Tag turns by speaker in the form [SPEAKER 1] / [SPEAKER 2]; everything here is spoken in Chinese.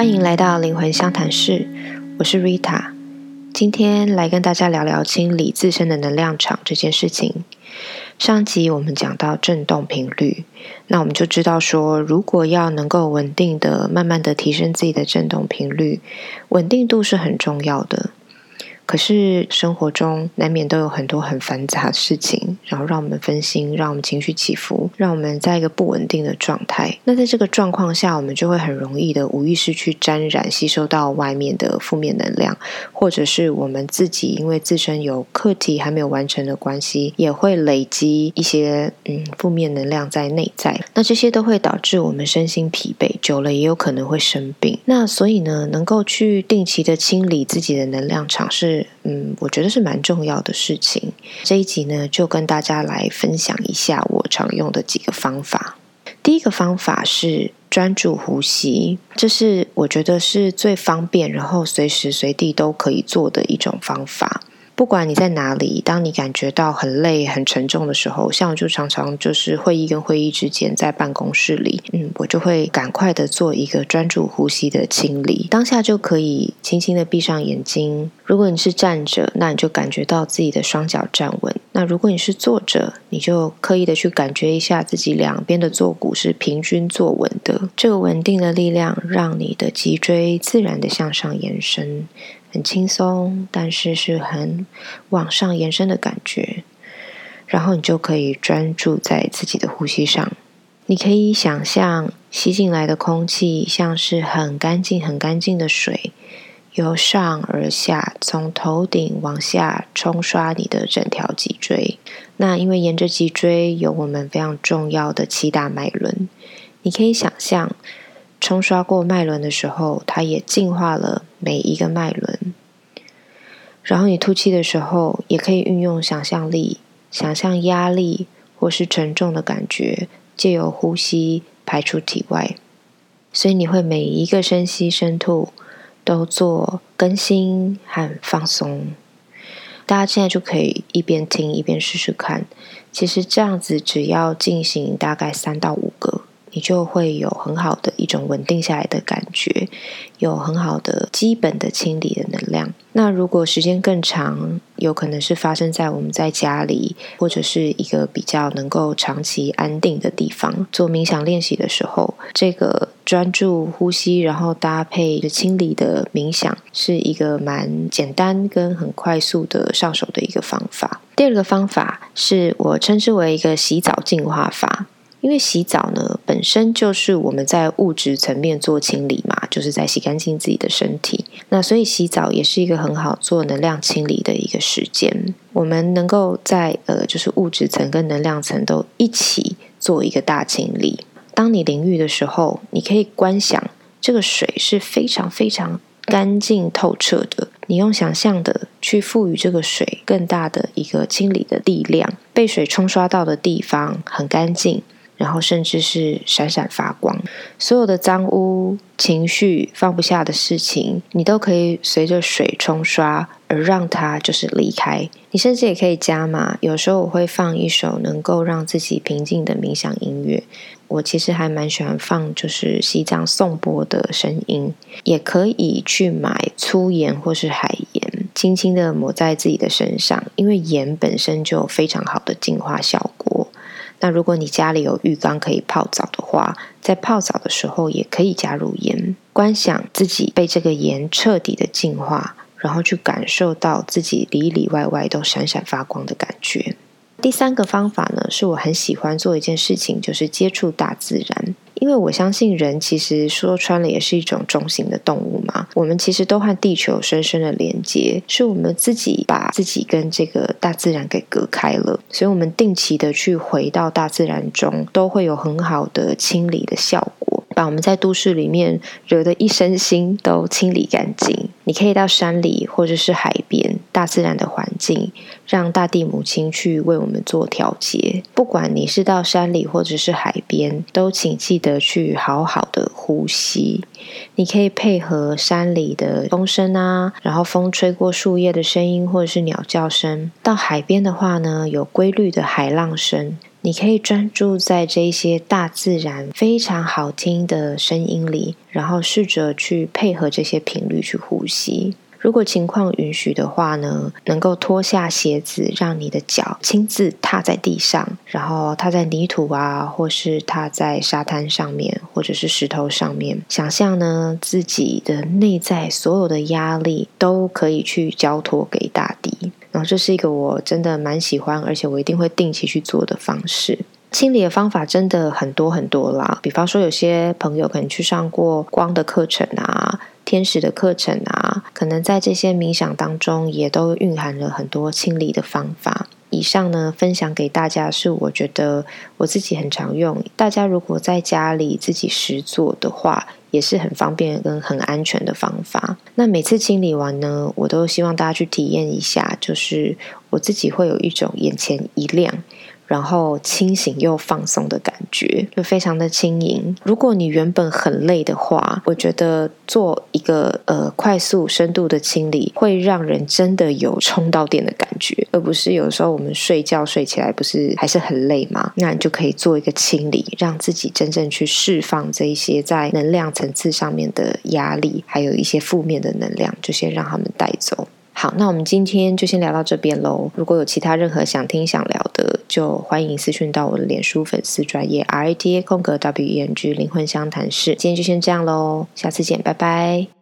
[SPEAKER 1] 欢迎来到灵魂相谈室，我是 Rita。今天来跟大家聊聊清理自身的能量场这件事情。上集我们讲到振动频率，那我们就知道说，如果要能够稳定的、慢慢的提升自己的振动频率，稳定度是很重要的。可是生活中难免都有很多很繁杂的事情，然后让我们分心，让我们情绪起伏，让我们在一个不稳定的状态。那在这个状况下，我们就会很容易的无意识去沾染、吸收到外面的负面能量，或者是我们自己因为自身有课题还没有完成的关系，也会累积一些嗯负面能量在内在。那这些都会导致我们身心疲惫，久了也有可能会生病。那所以呢，能够去定期的清理自己的能量场是。嗯，我觉得是蛮重要的事情。这一集呢，就跟大家来分享一下我常用的几个方法。第一个方法是专注呼吸，这是我觉得是最方便，然后随时随地都可以做的一种方法。不管你在哪里，当你感觉到很累、很沉重的时候，像我就常常就是会议跟会议之间，在办公室里，嗯，我就会赶快的做一个专注呼吸的清理，当下就可以轻轻的闭上眼睛。如果你是站着，那你就感觉到自己的双脚站稳；那如果你是坐着，你就刻意的去感觉一下自己两边的坐骨是平均坐稳的。这个稳定的力量，让你的脊椎自然的向上延伸。很轻松，但是是很往上延伸的感觉。然后你就可以专注在自己的呼吸上。你可以想象吸进来的空气像是很干净、很干净的水，由上而下，从头顶往下冲刷你的整条脊椎。那因为沿着脊椎有我们非常重要的七大脉轮，你可以想象。冲刷过脉轮的时候，它也净化了每一个脉轮。然后你吐气的时候，也可以运用想象力，想象压力或是沉重的感觉，借由呼吸排出体外。所以你会每一个深吸深吐都做更新和放松。大家现在就可以一边听一边试试看。其实这样子只要进行大概三到五个。你就会有很好的一种稳定下来的感觉，有很好的基本的清理的能量。那如果时间更长，有可能是发生在我们在家里，或者是一个比较能够长期安定的地方做冥想练习的时候，这个专注呼吸，然后搭配清理的冥想，是一个蛮简单跟很快速的上手的一个方法。第二个方法是我称之为一个洗澡净化法。因为洗澡呢，本身就是我们在物质层面做清理嘛，就是在洗干净自己的身体。那所以洗澡也是一个很好做能量清理的一个时间。我们能够在呃，就是物质层跟能量层都一起做一个大清理。当你淋浴的时候，你可以观想这个水是非常非常干净透彻的。你用想象的去赋予这个水更大的一个清理的力量。被水冲刷到的地方很干净。然后甚至是闪闪发光，所有的脏污、情绪、放不下的事情，你都可以随着水冲刷而让它就是离开。你甚至也可以加码，有时候我会放一首能够让自己平静的冥想音乐。我其实还蛮喜欢放就是西藏颂钵的声音，也可以去买粗盐或是海盐，轻轻的抹在自己的身上，因为盐本身就有非常好的净化效。那如果你家里有浴缸可以泡澡的话，在泡澡的时候也可以加入盐，观想自己被这个盐彻底的净化，然后去感受到自己里里外外都闪闪发光的感觉。第三个方法呢，是我很喜欢做一件事情，就是接触大自然。因为我相信人其实说穿了也是一种中性的动物嘛，我们其实都和地球深深的连接，是我们自己把自己跟这个大自然给隔开了，所以我们定期的去回到大自然中，都会有很好的清理的效果，把我们在都市里面惹得一身心都清理干净。你可以到山里或者是海边，大自然的环境，让大地母亲去为我们做调节。不管你是到山里或者是海边，都请记得去好好的呼吸。你可以配合山里的风声啊，然后风吹过树叶的声音，或者是鸟叫声。到海边的话呢，有规律的海浪声。你可以专注在这些大自然非常好听的声音里，然后试着去配合这些频率去呼吸。如果情况允许的话呢，能够脱下鞋子，让你的脚亲自踏在地上，然后踏在泥土啊，或是踏在沙滩上面，或者是石头上面，想象呢自己的内在所有的压力都可以去交托给大地。然后这是一个我真的蛮喜欢，而且我一定会定期去做的方式。清理的方法真的很多很多啦，比方说有些朋友可能去上过光的课程啊。天使的课程啊，可能在这些冥想当中也都蕴含了很多清理的方法。以上呢，分享给大家是我觉得我自己很常用，大家如果在家里自己实做的话，也是很方便跟很安全的方法。那每次清理完呢，我都希望大家去体验一下，就是我自己会有一种眼前一亮。然后清醒又放松的感觉，就非常的轻盈。如果你原本很累的话，我觉得做一个呃快速深度的清理，会让人真的有充到电的感觉，而不是有时候我们睡觉睡起来不是还是很累吗？那你就可以做一个清理，让自己真正去释放这一些在能量层次上面的压力，还有一些负面的能量，就先让他们带走。好，那我们今天就先聊到这边喽。如果有其他任何想听想聊的，就欢迎私讯到我的脸书粉丝专业 R A T A 空格 W E N G 灵魂相谈室。今天就先这样喽，下次见，拜拜。